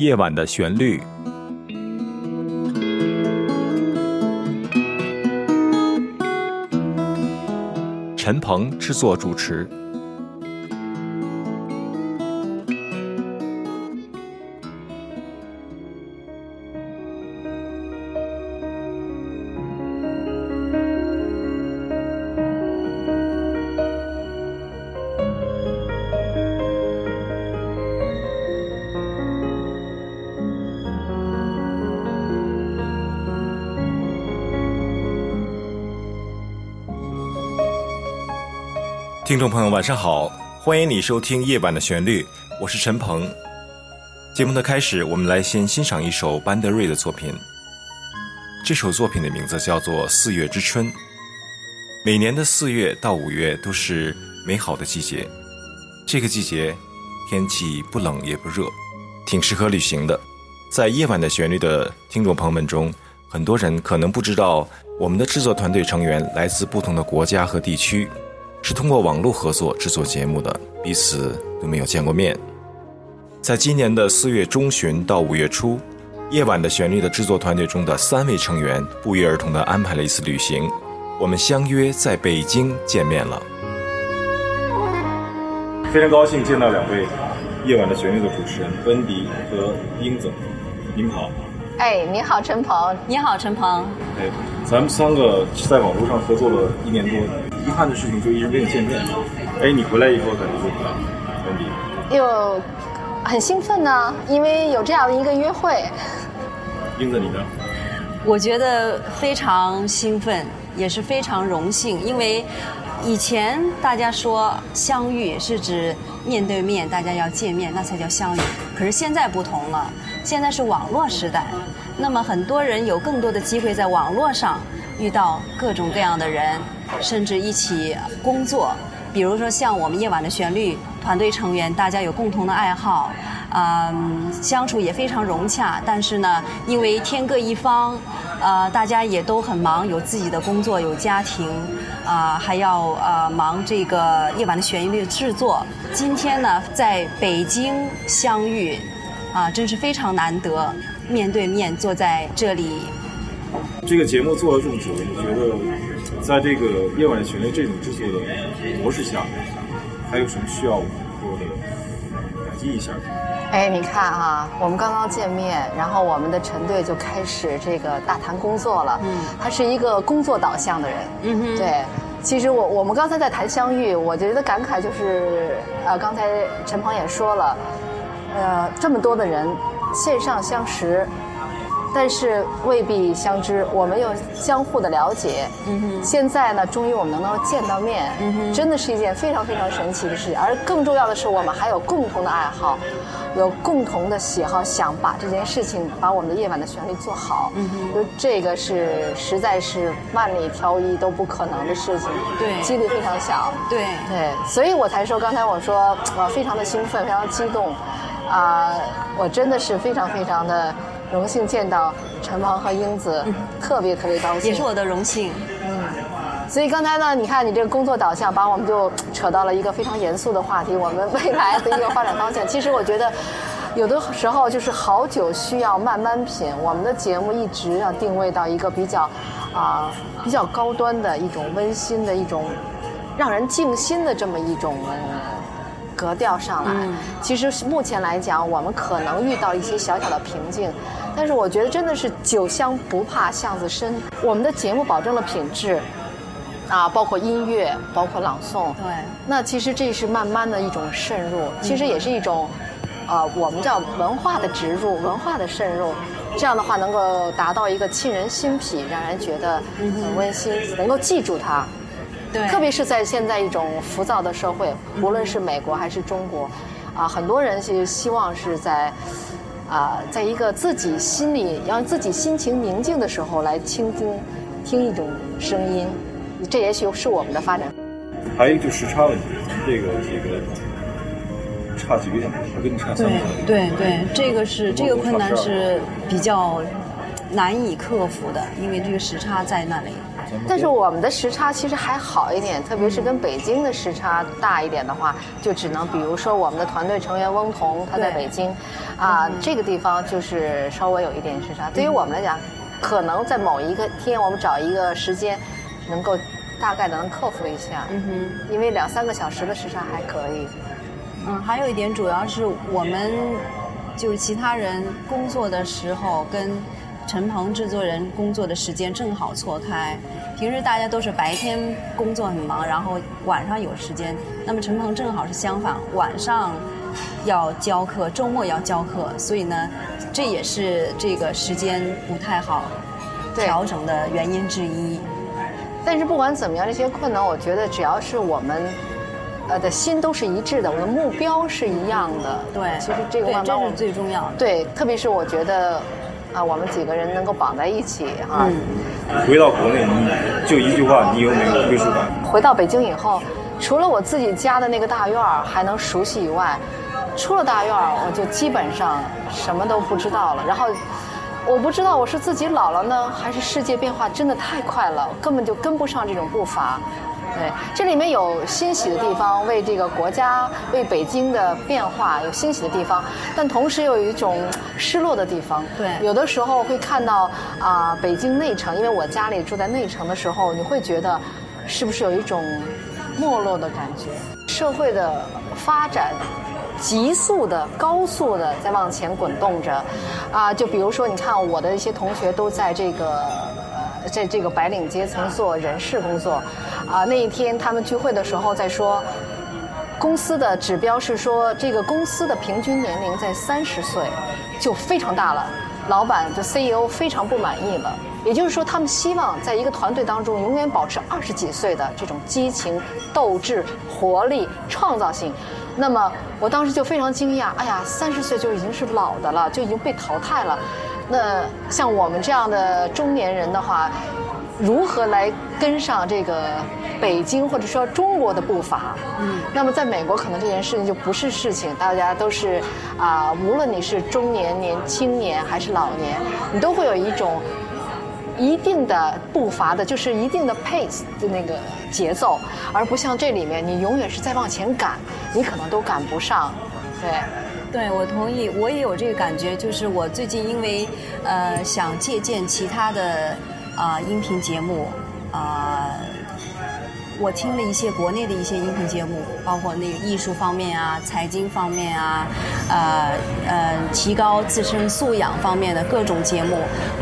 夜晚的旋律，陈鹏制作主持。听众朋友，晚上好，欢迎你收听《夜晚的旋律》，我是陈鹏。节目的开始，我们来先欣赏一首班德瑞的作品。这首作品的名字叫做《四月之春》。每年的四月到五月都是美好的季节，这个季节天气不冷也不热，挺适合旅行的。在《夜晚的旋律》的听众朋友们中，很多人可能不知道，我们的制作团队成员来自不同的国家和地区。是通过网络合作制作节目的，彼此都没有见过面。在今年的四月中旬到五月初，《夜晚的旋律》的制作团队中的三位成员不约而同地安排了一次旅行，我们相约在北京见面了。非常高兴见到两位《夜晚的旋律》的主持人温迪和英子，你们好。哎，你好，陈鹏。你好，陈鹏。哎，咱们三个在网络上合作了一年多，遗憾的事情就一直没有见面。哎，你回来以后感觉怎么样，温迪？又很兴奋呢，因为有这样的一个约会。英子，你呢？我觉得非常兴奋，也是非常荣幸，因为以前大家说相遇是指面对面，大家要见面，那才叫相遇。可是现在不同了。现在是网络时代，那么很多人有更多的机会在网络上遇到各种各样的人，甚至一起工作。比如说像我们夜晚的旋律团队成员，大家有共同的爱好，嗯，相处也非常融洽。但是呢，因为天各一方，呃，大家也都很忙，有自己的工作，有家庭，啊，还要呃忙这个夜晚的旋律制作。今天呢，在北京相遇。啊，真是非常难得，面对面坐在这里。这个节目做了这么久，你觉得在这个夜晚旋律这种制作的模式下，还有什么需要我们说的改进一下？哎，你看啊，我们刚刚见面，然后我们的陈队就开始这个大谈工作了。嗯，他是一个工作导向的人。嗯哼，对。其实我我们刚才在谈相遇，我觉得感慨就是，呃，刚才陈鹏也说了。呃，这么多的人线上相识，但是未必相知。我们又相互的了解。嗯哼。现在呢，终于我们能够见到面，嗯哼，真的是一件非常非常神奇的事情。而更重要的是，我们还有共同的爱好，有共同的喜好，想把这件事情，把我们的夜晚的旋律做好。嗯哼。就这个是实在是万里挑一都不可能的事情。对。几率非常小。对。对。所以我才说，刚才我说，我非常的兴奋，非常激动。啊，我真的是非常非常的荣幸见到陈鹏和英子，特别特别高兴。也是我的荣幸。嗯，所以刚才呢，你看你这个工作导向，把我们就扯到了一个非常严肃的话题，我们未来的一个发展方向。其实我觉得，有的时候就是好酒需要慢慢品。我们的节目一直要定位到一个比较啊比较高端的一种温馨的一种让人静心的这么一种。格调上来，其实目前来讲，我们可能遇到一些小小的瓶颈，但是我觉得真的是酒香不怕巷子深。我们的节目保证了品质，啊，包括音乐，包括朗诵。对。那其实这是慢慢的一种渗入，其实也是一种，呃，我们叫文化的植入，文化的渗入。这样的话能够达到一个沁人心脾，让人觉得很温馨，能够记住它。对，特别是在现在一种浮躁的社会，无论是美国还是中国，啊，很多人是希望是在，啊，在一个自己心里让自己心情宁静的时候来倾听，听一种声音，这也许是我们的发展。还有一个就时差问题，这个这个差几个小时，我跟你差三个小时。对对对，这个是这个困难是比较难以克服的，因为这个时差在那里。但是我们的时差其实还好一点，特别是跟北京的时差大一点的话，就只能比如说我们的团队成员翁彤他在北京，啊，这个地方就是稍微有一点时差。对于我们来讲，可能在某一个天，我们找一个时间，能够大概的能克服一下。嗯哼，因为两三个小时的时差还可以。嗯，还有一点主要是我们就是其他人工作的时候跟。陈鹏制作人工作的时间正好错开，平时大家都是白天工作很忙，然后晚上有时间。那么陈鹏正好是相反，晚上要教课，周末要教课，所以呢，这也是这个时间不太好调整的原因之一。但是不管怎么样，这些困难，我觉得只要是我们呃的心都是一致的，我们的目标是一样的。对，其实这个这是最重要的。对，特别是我觉得。啊，我们几个人能够绑在一起哈。回到国内，你就一句话，你有没有归属感？回到北京以后，除了我自己家的那个大院儿还能熟悉以外，出了大院儿，我就基本上什么都不知道了。然后，我不知道我是自己老了呢，还是世界变化真的太快了，根本就跟不上这种步伐。对，这里面有欣喜的地方，为这个国家、为北京的变化有欣喜的地方，但同时又有一种失落的地方。对，有的时候会看到啊，北京内城，因为我家里住在内城的时候，你会觉得是不是有一种没落的感觉？社会的发展急速的、高速的在往前滚动着，啊，就比如说，你看我的一些同学都在这个。在这个白领阶层做人事工作，啊，那一天他们聚会的时候在说，公司的指标是说这个公司的平均年龄在三十岁，就非常大了。老板的 CEO 非常不满意了，也就是说他们希望在一个团队当中永远保持二十几岁的这种激情、斗志、活力、创造性。那么我当时就非常惊讶，哎呀，三十岁就已经是老的了，就已经被淘汰了。那像我们这样的中年人的话，如何来跟上这个北京或者说中国的步伐？嗯，那么在美国可能这件事情就不是事情，大家都是啊，无论你是中年、年青年还是老年，你都会有一种一定的步伐的，就是一定的 pace 的那个节奏，而不像这里面你永远是在往前赶，你可能都赶不上，对。对，我同意，我也有这个感觉。就是我最近因为呃想借鉴其他的啊音频节目啊，我听了一些国内的一些音频节目，包括那个艺术方面啊、财经方面啊、呃呃提高自身素养方面的各种节目，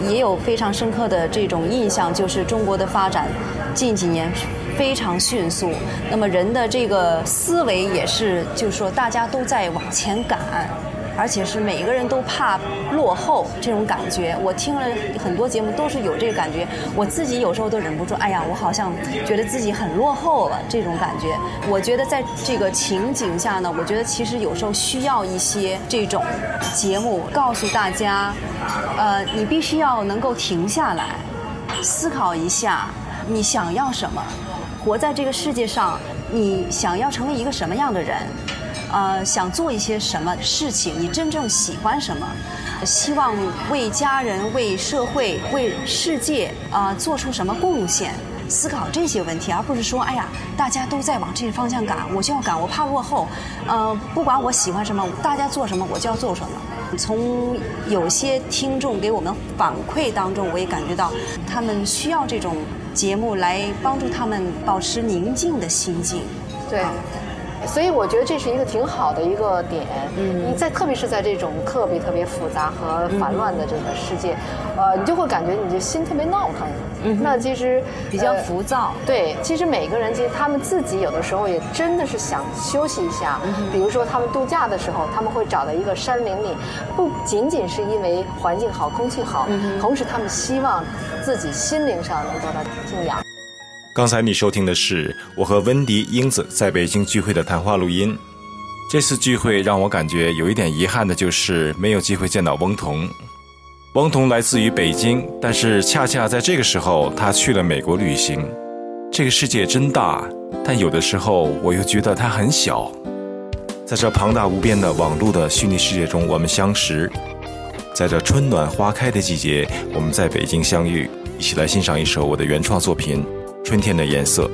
也有非常深刻的这种印象，就是中国的发展近几年。非常迅速，那么人的这个思维也是，就是说大家都在往前赶，而且是每一个人都怕落后这种感觉。我听了很多节目，都是有这个感觉。我自己有时候都忍不住，哎呀，我好像觉得自己很落后了这种感觉。我觉得在这个情景下呢，我觉得其实有时候需要一些这种节目，告诉大家，呃，你必须要能够停下来，思考一下你想要什么。活在这个世界上，你想要成为一个什么样的人？呃，想做一些什么事情？你真正喜欢什么？希望为家人、为社会、为世界啊做出什么贡献？思考这些问题，而不是说，哎呀，大家都在往这个方向赶，我就要赶，我怕落后。呃，不管我喜欢什么，大家做什么，我就要做什么。从有些听众给我们反馈当中，我也感觉到他们需要这种。节目来帮助他们保持宁静的心境，对。所以我觉得这是一个挺好的一个点。嗯，你在特别是在这种特别特别复杂和烦乱的这个世界，呃，你就会感觉你的心特别闹腾。嗯，那其实比较浮躁。对，其实每个人其实他们自己有的时候也真的是想休息一下。嗯，比如说他们度假的时候，他们会找到一个山林里，不仅仅是因为环境好、空气好，同时他们希望自己心灵上能得到静养。刚才你收听的是我和温迪、英子在北京聚会的谈话录音。这次聚会让我感觉有一点遗憾的就是没有机会见到翁彤。翁彤来自于北京，但是恰恰在这个时候，他去了美国旅行。这个世界真大，但有的时候我又觉得它很小。在这庞大无边的网络的虚拟世界中，我们相识；在这春暖花开的季节，我们在北京相遇。一起来欣赏一首我的原创作品《春天的颜色》。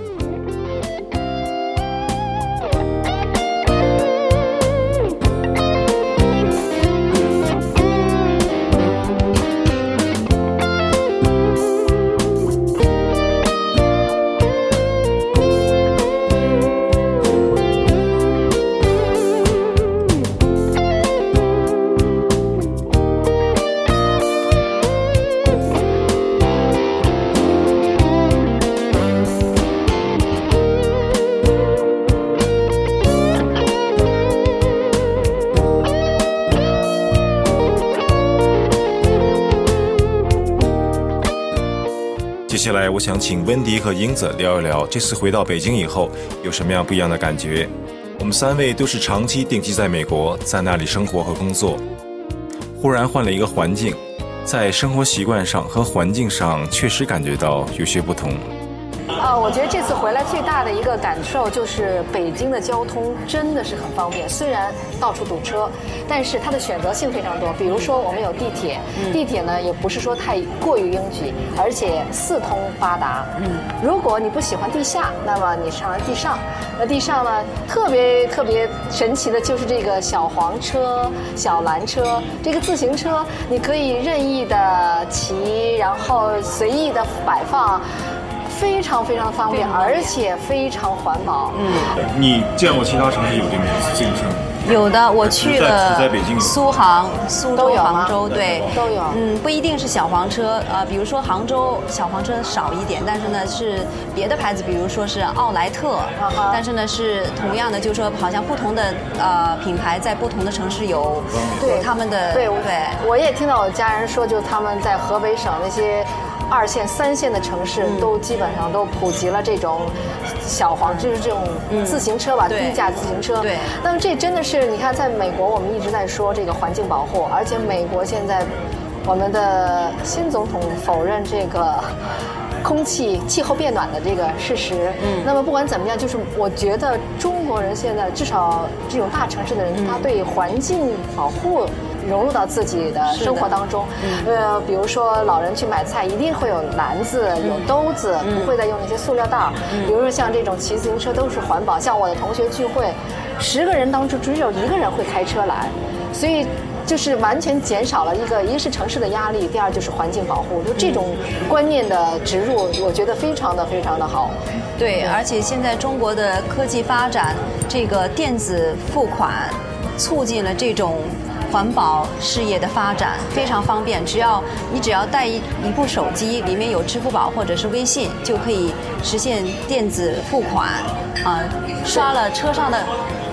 接下来，我想请温迪和英子聊一聊这次回到北京以后有什么样不一样的感觉。我们三位都是长期定居在美国，在那里生活和工作，忽然换了一个环境，在生活习惯上和环境上确实感觉到有些不同。呃，我觉得这次回来最大的一个感受就是北京的交通真的是很方便，虽然到处堵车，但是它的选择性非常多。比如说我们有地铁，地铁呢也不是说太过于拥挤，而且四通八达。嗯，如果你不喜欢地下，那么你上了地上。那地上呢特别特别神奇的就是这个小黄车、小蓝车，这个自行车你可以任意的骑，然后随意的摆放。非常非常方便，而且非常环保。嗯，你见过其他城市有这种自行车吗？有的，我去了在北京苏杭、苏州、杭州，对，都有。嗯，不一定是小黄车，呃，比如说杭州小黄车少一点，但是呢是别的牌子，比如说是奥莱特，但是呢是同样的，就是说好像不同的呃品牌在不同的城市有对他们的对对。我也听到我家人说，就他们在河北省那些。二线、三线的城市都基本上都普及了这种小黄，就是这种自行车吧，低价自行车。对。那么这真的是，你看，在美国我们一直在说这个环境保护，而且美国现在我们的新总统否认这个空气气候变暖的这个事实。嗯。那么不管怎么样，就是我觉得中国人现在至少这种大城市的人，他对环境保护。融入到自己的生活当中，呃，比如说老人去买菜，一定会有篮子、有兜子，不会再用那些塑料袋儿。比如说像这种骑自行车都是环保。像我的同学聚会，十个人当中只有一个人会开车来，所以就是完全减少了一个，一个是城市的压力，第二就是环境保护。就这种观念的植入，我觉得非常的非常的好。对，而且现在中国的科技发展，这个电子付款促进了这种。环保事业的发展非常方便，只要你只要带一一部手机，里面有支付宝或者是微信，就可以实现电子付款，啊，刷了车上的。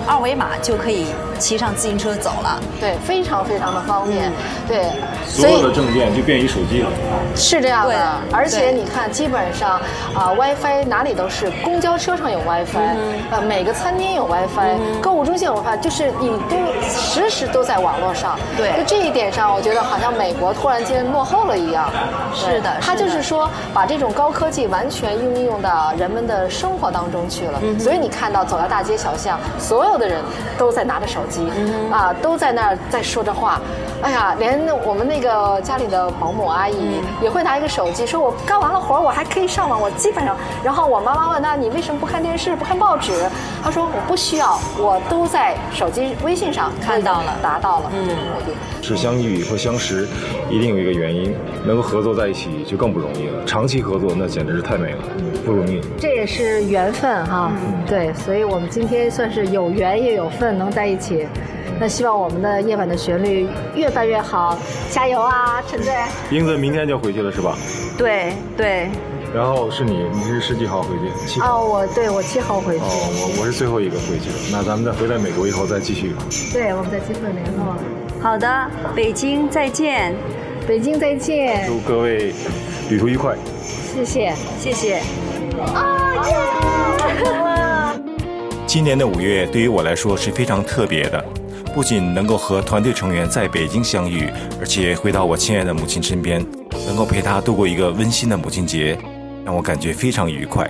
二维码就可以骑上自行车走了，对，非常非常的方便，对，所有的证件就便于手机了，是这样的，而且你看，基本上啊，WiFi 哪里都是，公交车上有 WiFi，呃，每个餐厅有 WiFi，购物中心有 WiFi，就是你都时时都在网络上，对，就这一点上，我觉得好像美国突然间落后了一样，是。的，他就是说把这种高科技完全应用到人们的生活当中去了，所以你看到走到大街小巷，所有。所有的人都在拿着手机，啊，都在那儿在说着话。哎呀，连我们那个家里的保姆阿姨也会拿一个手机，说我干完了活我还可以上网。我基本上，然后我妈妈问他，你为什么不看电视，不看报纸？她说我不需要，我都在手机微信上看到了，达到了。目的，是相遇和相识，一定有一个原因，能够合作在一起就更不容易了。长期合作那简直是太美了，不容易。这也是缘分哈，对，所以我们今天算是有缘。缘也有份，能在一起，那希望我们的夜晚的旋律越办越好，加油啊，陈队！英子明天就回去了是吧？对对。然后是你，你是十几号回去？七号。哦，我对我七号回去。哦，我我是最后一个回去的。那咱们再回来美国以后再继续。对，我们再机会联络。好的，北京再见，北京再见。祝各位旅途愉快。谢谢，谢谢。啊耶！今年的五月对于我来说是非常特别的，不仅能够和团队成员在北京相遇，而且回到我亲爱的母亲身边，能够陪她度过一个温馨的母亲节，让我感觉非常愉快。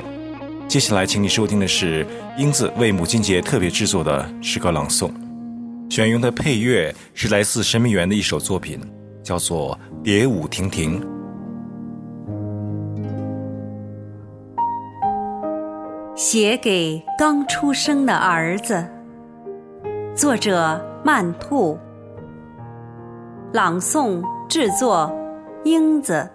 接下来，请你收听的是英子为母亲节特别制作的诗歌朗诵，选用的配乐是来自神秘园的一首作品，叫做《蝶舞亭亭》。写给刚出生的儿子。作者：曼兔。朗诵制作：英子。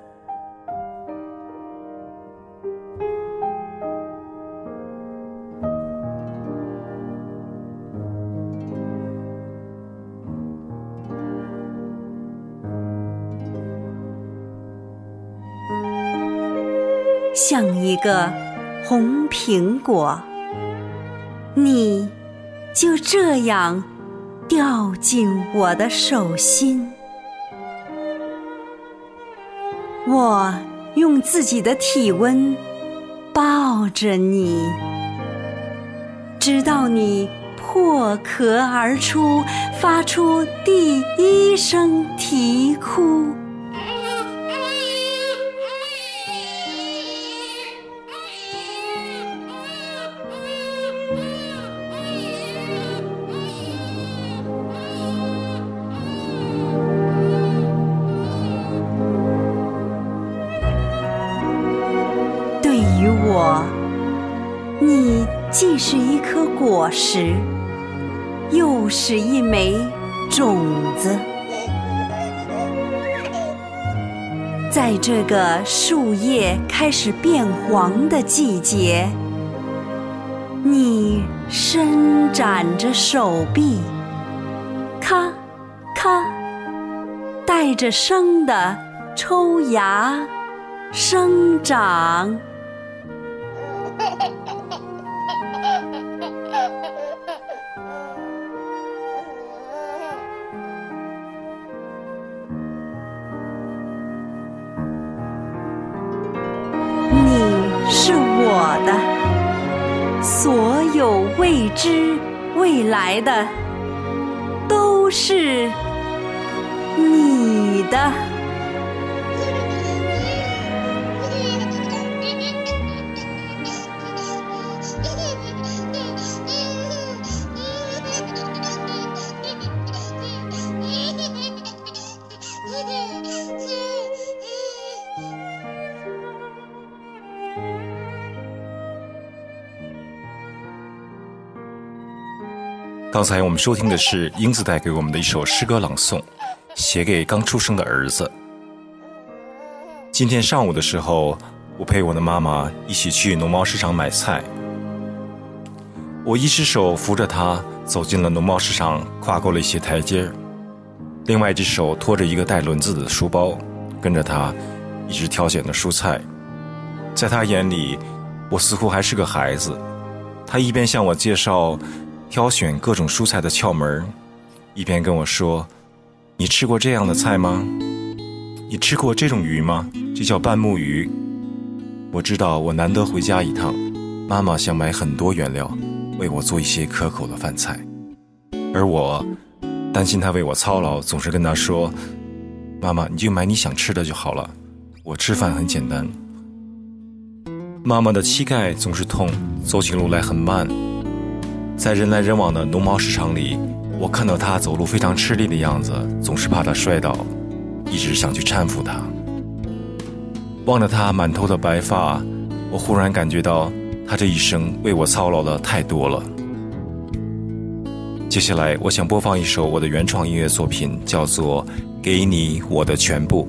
像一个红苹果，你就这样掉进我的手心。我用自己的体温抱着你，直到你破壳而出，发出第一声啼哭。是一颗果实，又是一枚种子。在这个树叶开始变黄的季节，你伸展着手臂，咔咔，带着声的抽芽、生长。我的，所有未知未来的，都是你的。刚才我们收听的是英子带给我们的一首诗歌朗诵，写给刚出生的儿子。今天上午的时候，我陪我的妈妈一起去农贸市场买菜。我一只手扶着她走进了农贸市场，跨过了一些台阶；另外一只手拖着一个带轮子的书包，跟着她一直挑选着蔬菜。在她眼里，我似乎还是个孩子。她一边向我介绍。挑选各种蔬菜的窍门一边跟我说：“你吃过这样的菜吗？你吃过这种鱼吗？这叫半木鱼。”我知道我难得回家一趟，妈妈想买很多原料，为我做一些可口的饭菜，而我担心她为我操劳，总是跟她说：“妈妈，你就买你想吃的就好了，我吃饭很简单。”妈妈的膝盖总是痛，走起路来很慢。在人来人往的农贸市场里，我看到他走路非常吃力的样子，总是怕他摔倒，一直想去搀扶他。望着他满头的白发，我忽然感觉到他这一生为我操劳的太多了。接下来，我想播放一首我的原创音乐作品，叫做《给你我的全部》。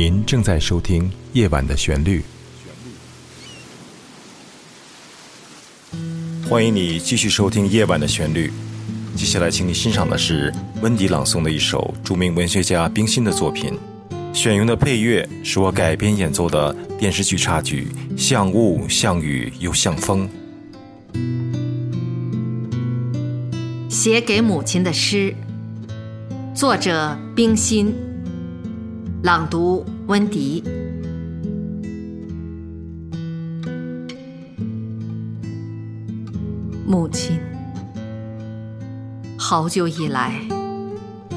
您正在收听《夜晚的旋律》，欢迎你继续收听《夜晚的旋律》。接下来，请你欣赏的是温迪朗诵的一首著名文学家冰心的作品。选用的配乐是我改编演奏的电视剧插曲《像雾像雨又像风》。写给母亲的诗，作者冰心。朗读温迪。母亲，好久以来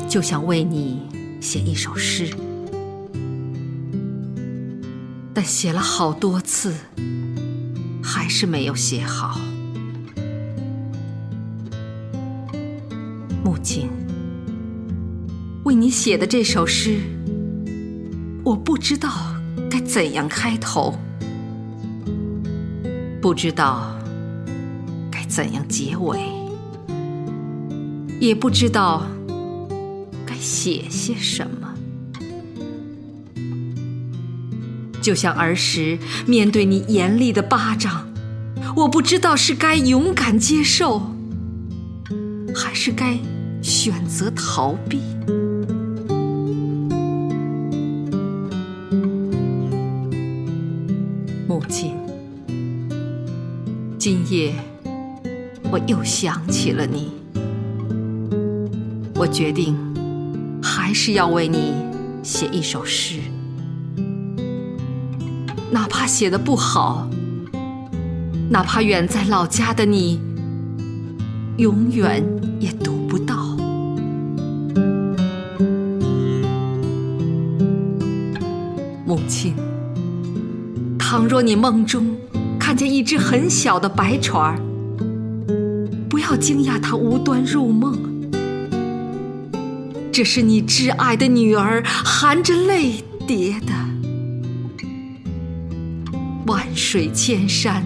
就想为你写一首诗，但写了好多次，还是没有写好。母亲，为你写的这首诗。我不知道该怎样开头，不知道该怎样结尾，也不知道该写些什么。就像儿时面对你严厉的巴掌，我不知道是该勇敢接受，还是该选择逃避。今夜，我又想起了你。我决定，还是要为你写一首诗，哪怕写的不好，哪怕远在老家的你，永远也读不到。母亲，倘若你梦中。看见一只很小的白船儿，不要惊讶它无端入梦。这是你挚爱的女儿含着泪叠的。万水千山，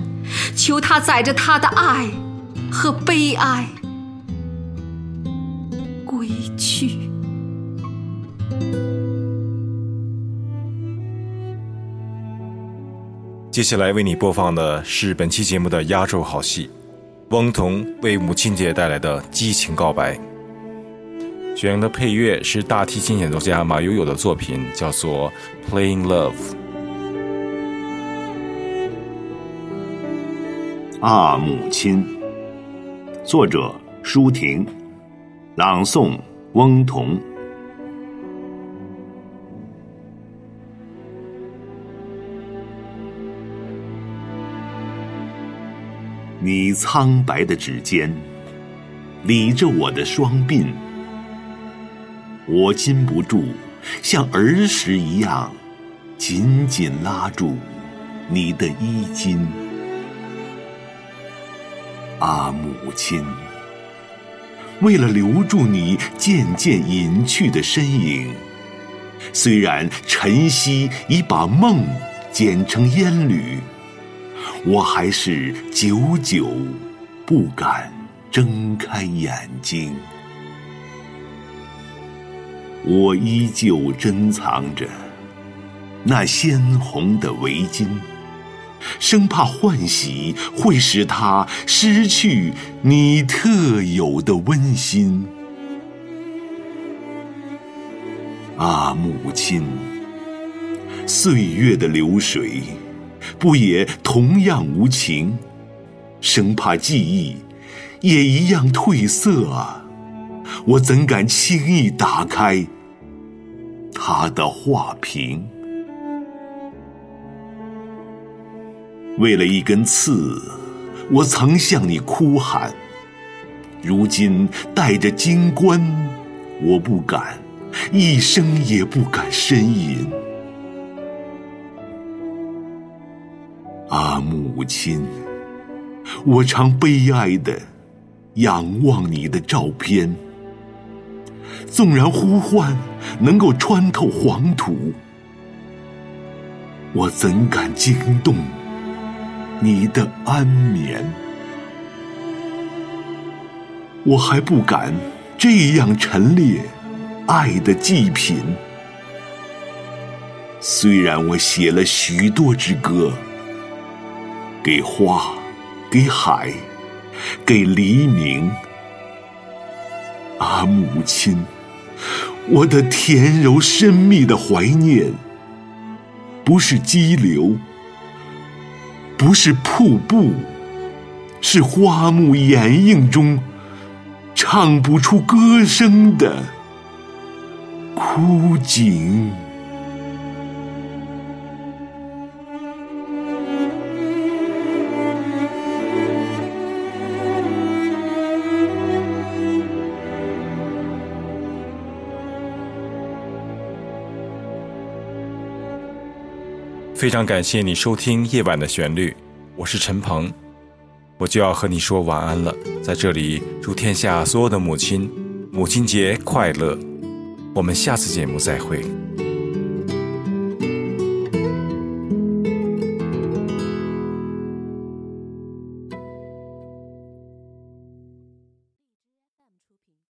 求他载着他的爱和悲哀归去。接下来为你播放的是本期节目的压轴好戏，翁童为母亲节带来的激情告白。选用的配乐是大提琴演奏家马友友的作品，叫做《Playing Love》。啊，母亲，作者舒婷，朗诵翁童。你苍白的指尖，理着我的双鬓，我禁不住像儿时一样，紧紧拉住你的衣襟。啊，母亲，为了留住你渐渐隐去的身影，虽然晨曦已把梦剪成烟缕。我还是久久不敢睁开眼睛，我依旧珍藏着那鲜红的围巾，生怕换洗会使它失去你特有的温馨。啊，母亲，岁月的流水。不也同样无情？生怕记忆也一样褪色啊！我怎敢轻易打开他的画屏？为了一根刺，我曾向你哭喊。如今带着金冠，我不敢，一声也不敢呻吟。母亲，我常悲哀的仰望你的照片。纵然呼唤能够穿透黄土，我怎敢惊动你的安眠？我还不敢这样陈列爱的祭品。虽然我写了许多支歌，给花，给海，给黎明，啊，母亲，我的甜柔深密的怀念，不是激流，不是瀑布，是花木掩映中唱不出歌声的枯井。非常感谢你收听《夜晚的旋律》，我是陈鹏，我就要和你说晚安了。在这里，祝天下所有的母亲母亲节快乐！我们下次节目再会。